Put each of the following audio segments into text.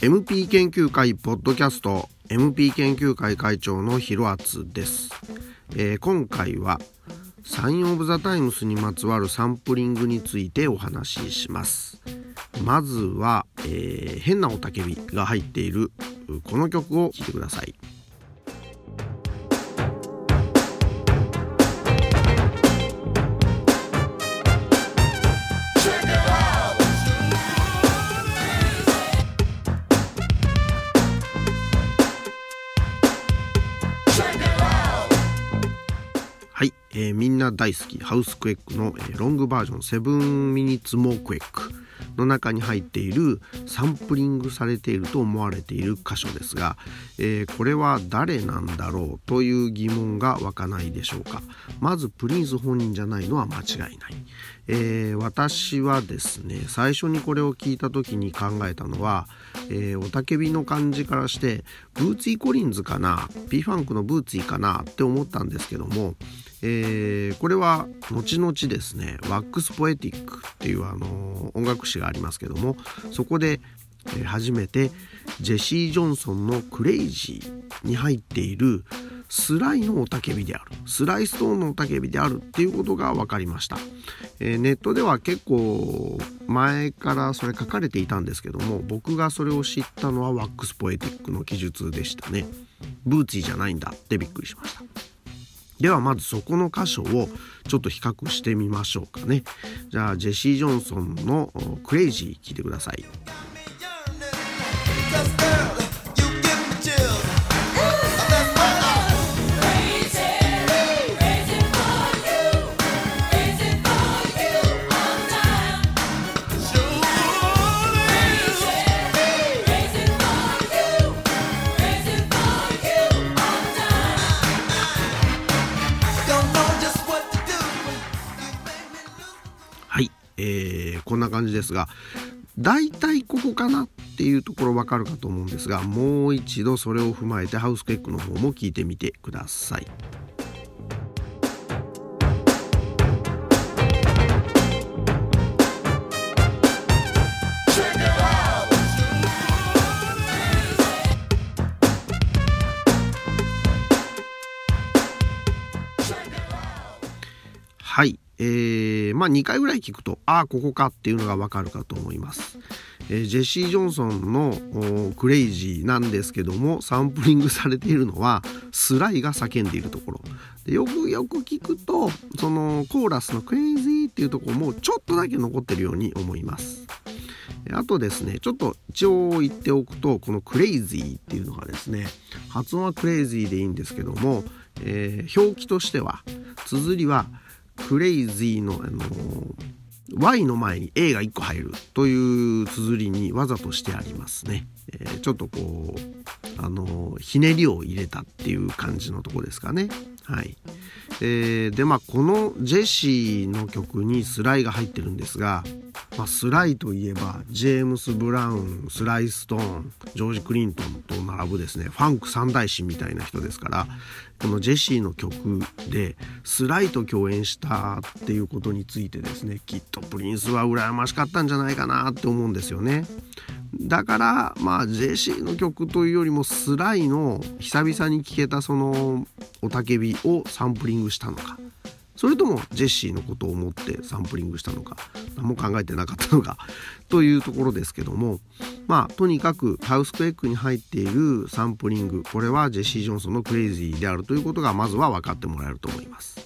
MP 研究会ポッドキャスト MP 研究会会長のひろあつです、えー、今回はサインオブザタイムスにまつわるサンプリングについてお話しします。まずは、えー、変なおたけびが入っているこの曲を聴いてください。な大好き。ハウスクエックの、え、ロングバージョン。7ミニッツモークエックの中に入っているサンプリングされていると思われている箇所ですが、えー、これは誰なんだろうという疑問が湧かないでしょうか。まずプリンス本人じゃないのは間違いない、えー、私はですね最初にこれを聞いた時に考えたのは、えー、おたけびの感じからしてブーツィー・コリンズかな P ファンクのブーツィかなって思ったんですけどもえー、これは後々ですねワックス・ポエティックっていうあの音楽誌がありますけどもそこで、初めてジェシー・ジョンソンの「クレイジー」に入っているスライの雄たけびであるスライストーンの雄たけびであるっていうことが分かりました、えー、ネットでは結構前からそれ書かれていたんですけども僕がそれを知ったのはワックスポエティックの記述でしたね。ブーツィじゃないんだってびっくりしました。ではまずそこの箇所をちょっと比較してみましょうかね。じゃあジェシー・ジョンソンの「クレイジー」聞いてください。感じですが大体ここかなっていうところわかるかと思うんですがもう一度それを踏まえてハウスケックの方も聞いてみてください。えー、まあ2回ぐらい聞くと、ああ、ここかっていうのがわかるかと思います。えー、ジェシー・ジョンソンのクレイジーなんですけども、サンプリングされているのは、スライが叫んでいるところ。でよくよく聞くと、そのコーラスのクレイジーっていうところもちょっとだけ残ってるように思います。あとですね、ちょっと一応言っておくと、このクレイジーっていうのがですね、発音はクレイジーでいいんですけども、えー、表記としては、綴りはクレイジーの、あの Y の前に A が1個入るという綴りにわざとしてありますね。えー、ちょっとこう、あのひねりを入れたっていう感じのとこですかね。はい。えー、で、まあ、このジェシーの曲にスライが入ってるんですが、まあ、スライといえば、ジェームス・ブラウン、スライ・ストーン、ジョージ・クリントンと並ぶですね、ファンク三大師みたいな人ですから、このジェシーの曲でスライと共演したっていうことについてですね、きっとプリンスは羨ましかったんじゃないかなって思うんですよね。だからまあジェシーの曲というよりもスライの久々に聴けたその雄たけびをサンプリングしたのか。それともジェシーのことを思ってサンプリングしたのか。何も考えてなかったのか。というところですけども。まあとにかくハウスクエイクに入っているサンプリング。これはジェシー・ジョンソンのクレイジーであるということがまずは分かってもらえると思います。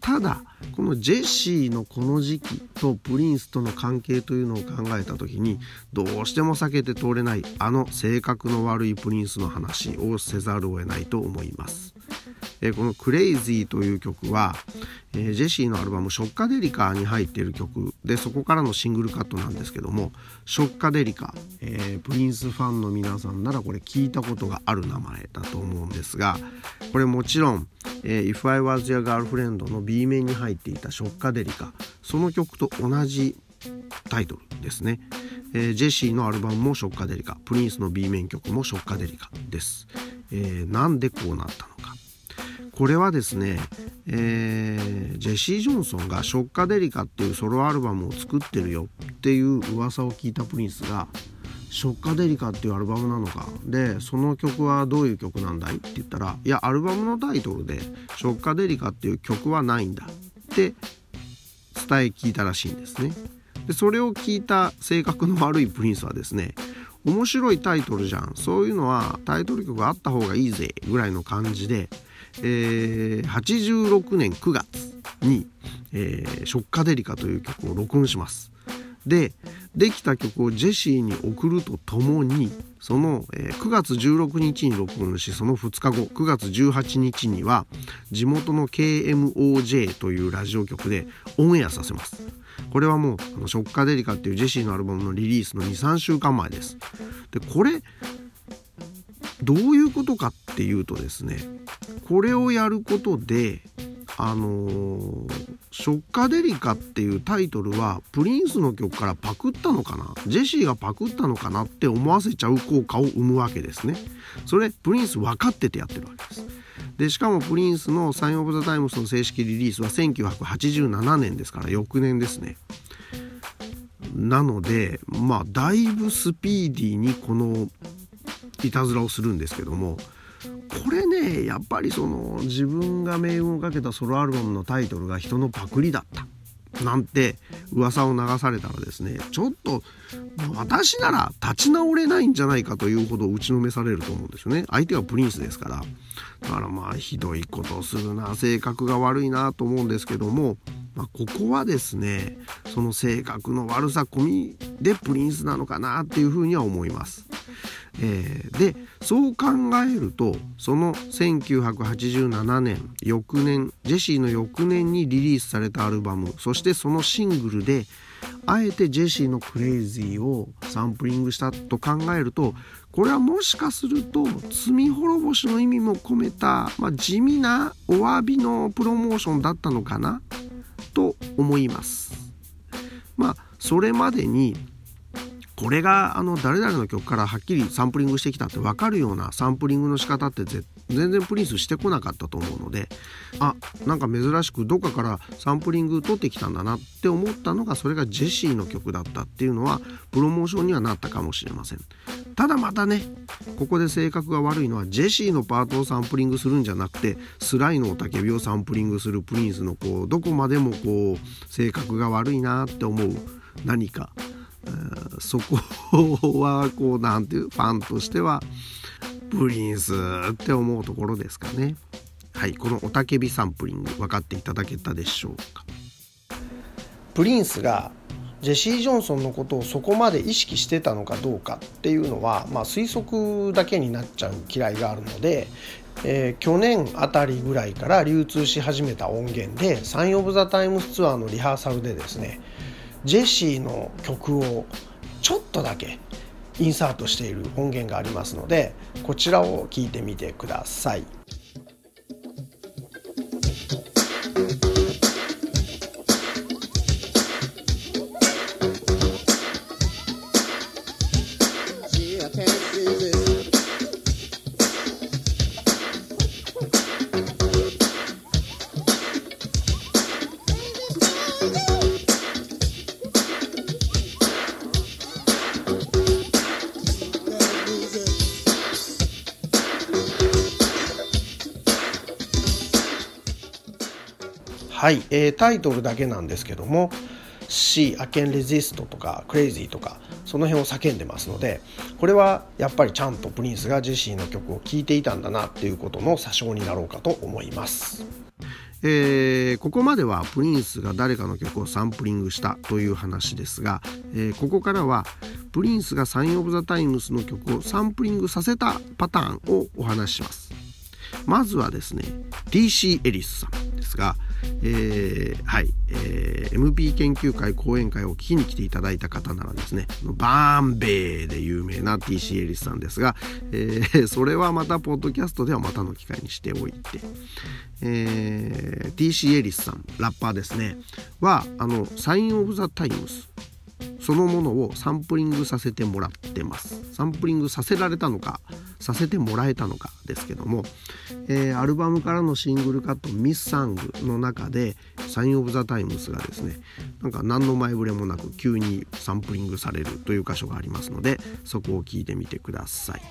ただこのジェシーのこの時期とプリンスとの関係というのを考えた時にどうしても避けて通れないあの性格の悪いプリンスの話をせざるを得ないと思います。えこの「クレイジーという曲は、えジェシーのアルバム「ショッカデリカ」に入っている曲でそこからのシングルカットなんですけども「ショッカデリカ」えー、プリンスファンの皆さんならこれ聞いたことがある名前だと思うんですがこれもちろん「えー、If I Was Your Girlfriend」の B 面に入っていた「ショッカデリカ」その曲と同じタイトルですね。えー、ジェシーのアルバムもショッカデリカプリンスの B 面曲もショッカデリカです、えー、なんでこうなったのかこれはですね、えー、ジェシー・ジョンソンが「ショッカデリカ」っていうソロアルバムを作ってるよっていう噂を聞いたプリンスが「ショッカデリカ」っていうアルバムなのかでその曲はどういう曲なんだいって言ったらいやアルバムのタイトルで「ショッカデリカ」っていう曲はないんだって伝え聞いたらしいんですね。でそれを聞いた性格の悪いプリンスはですね面白いタイトルじゃんそういうのはタイトル曲があった方がいいぜぐらいの感じで、えー、86年9月に、えー「ショッカデリカ」という曲を録音します。でできた曲をジェシーに送るとともにその、えー、9月16日に録音しその2日後9月18日には地元の KMOJ というラジオ局でオンエアさせます。これはもうあのショッカデリカっていうジェシーのアルバムのリリースの23週間前ですでこれどういうことかっていうとですねこれをやることであのー、ショッカデリカっていうタイトルはプリンスの曲からパクったのかな？ジェシーがパクったのかなって思わせちゃう効果を生むわけですね。それプリンス分かっててやってるわけです。でしかもプリンスの「サイン・オブ・ザ・タイムス」の正式リリースは1987年ですから翌年ですね。なのでまあだいぶスピーディーにこのいたずらをするんですけどもこれねやっぱりその自分が命運をかけたソロアルバムのタイトルが人のパクリだったなんて噂を流されたらですねちょっと私なら立ち直れないんじゃないかというほど打ちのめされると思うんですよね相手はプリンスですからだからまあひどいことをするな性格が悪いなと思うんですけども、まあ、ここはですねその性格の悪さ込みでプリンスなのかなっていうふうには思います。えー、でそう考えるとその1987年翌年ジェシーの翌年にリリースされたアルバムそしてそのシングルであえてジェシーの「クレイジー」をサンプリングしたと考えるとこれはもしかすると罪滅ぼしの意味も込めた、まあ、地味なお詫びのプロモーションだったのかなと思います。まあそれまでにこれがあの誰々の曲からはっきりサンプリングしてきたって分かるようなサンプリングの仕方って全然プリンスしてこなかったと思うのであなんか珍しくどっかからサンプリング取ってきたんだなって思ったのがそれがジェシーの曲だったっていうのはプロモーションにはなったかもしれません。ただまたねここで性格が悪いのはジェシーのパートをサンプリングするんじゃなくてスライの雄たけびをサンプリングするプリンスのこうどこまでもこう性格が悪いなって思う何かそこはこうなんていうファンとしてはプリンスって思うところですかね。はいこの雄たけびサンプリング分かっていただけたでしょうか。プリンスがジェシー・ジョンソンのことをそこまで意識してたのかどうかっていうのは、まあ、推測だけになっちゃう嫌いがあるので、えー、去年あたりぐらいから流通し始めた音源でサイン・オブ・ザ・タイムスツアーのリハーサルでですねジェシーの曲をちょっとだけインサートしている音源がありますのでこちらを聞いてみてください。はい、えー、タイトルだけなんですけども「C I can resist」とか「crazy」とかその辺を叫んでますのでこれはやっぱりちゃんとプリンスがジェシーの曲を聴いていたんだなっていうことの詐称になろうかと思います。えー、ここまではプリンスが誰かの曲をサンプリングしたという話ですが、えー、ここからはプリンスがサイン・オブ・ザ・タイムスの曲をサンプリングさせたパターンをお話しします。まずはですね TC エリスさんですが、えー、はい、えー、MP 研究会講演会を聞きに来ていただいた方ならですねバーンベーで有名な TC エリスさんですが、えー、それはまたポッドキャストではまたの機会にしておいて、えー、TC エリスさんラッパーですね。はあのサイン・オブ・ザ・タイムスそのものをサンプリングさせてもらってます。サンプリングさせられたのかさせてもらえたのかですけども、えー、アルバムからのシングルカット「ミスサング」の中でサイン・オブ・ザ・タイムスがですねなんか何の前触れもなく急にサンプリングされるという箇所がありますのでそこを聞いてみてください。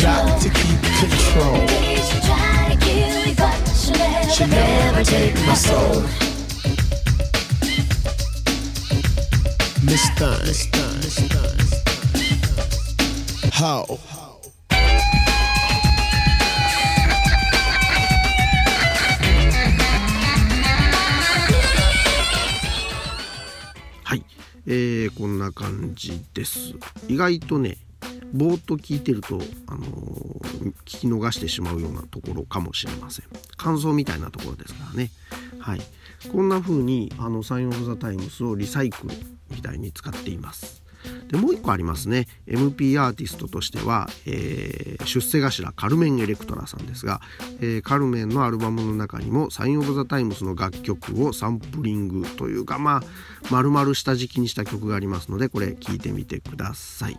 Got to keep control. Should never take my soul. Miss How? はい、えー、こんな感じです意外とねぼーっと聞いてると、あのー、聞き逃してしまうようなところかもしれません。感想みたいなところですからね。はい。こんな風にあのサイン・オブ・ザ・タイムスをリサイクルみたいに使っています。でもう一個ありますね。MP アーティストとしては、えー、出世頭カルメン・エレクトラさんですが、えー、カルメンのアルバムの中にもサイン・オブ・ザ・タイムスの楽曲をサンプリングというかまあ丸々下敷きにした曲がありますのでこれ聴いてみてください。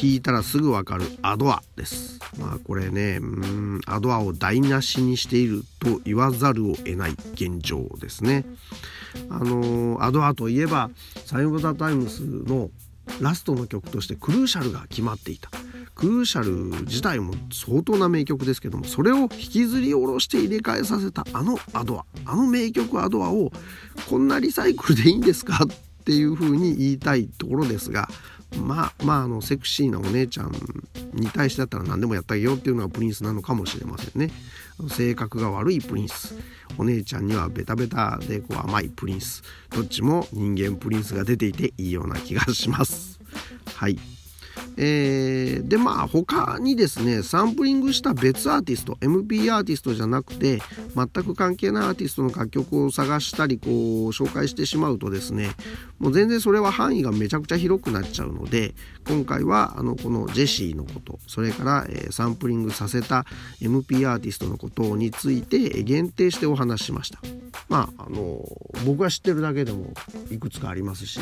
聞いたらすぐわかるアドアです。まあこれね、うん、アドアを台無しにしていると言わざるを得ない現状ですね。あのアドアといえばサイン・オブ・ザ・タイムスのラストの曲としてクルーシャルが決まっていた。クルーシャル自体も相当な名曲ですけどもそれを引きずり下ろして入れ替えさせたあのアドアあの名曲アドアをこんなリサイクルでいいんですか？っていうふうに言いたいところですがまあまああのセクシーなお姉ちゃんに対してだったら何でもやってあげようっていうのがプリンスなのかもしれませんね。性格が悪いプリンス。お姉ちゃんにはベタベタでこう甘いプリンス。どっちも人間プリンスが出ていていいような気がします。はい。えー、でまあ他にですねサンプリングした別アーティスト MP アーティストじゃなくて全く関係ないアーティストの楽曲を探したりこう紹介してしまうとですねもう全然それは範囲がめちゃくちゃ広くなっちゃうので今回はあのこのジェシーのことそれから、えー、サンプリングさせた MP アーティストのことについて限定してお話ししました。まああの僕が知ってるだけでもいくつかありますし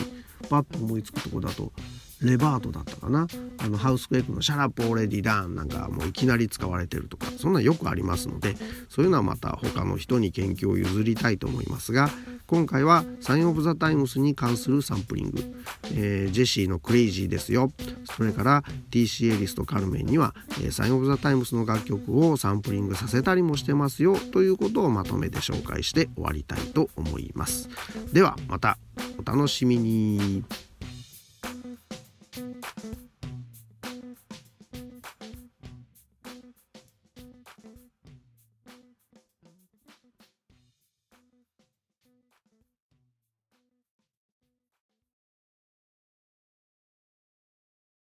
パッと思いつくとこだとレバートだったかなあのハウスクエイクの「 Shut up already, damn」なんかもういきなり使われてるとかそんなよくありますのでそういうのはまた他の人に研究を譲りたいと思いますが今回はサイン・オブ・ザ・タイムスに関するサンプリング、えー、ジェシーの「クレイジーですよ」それから TC エリスとカルメンには、えー、サイン・オブ・ザ・タイムスの楽曲をサンプリングさせたりもしてますよということをまとめて紹介して終わりたいと思います。ではまたお楽しみに。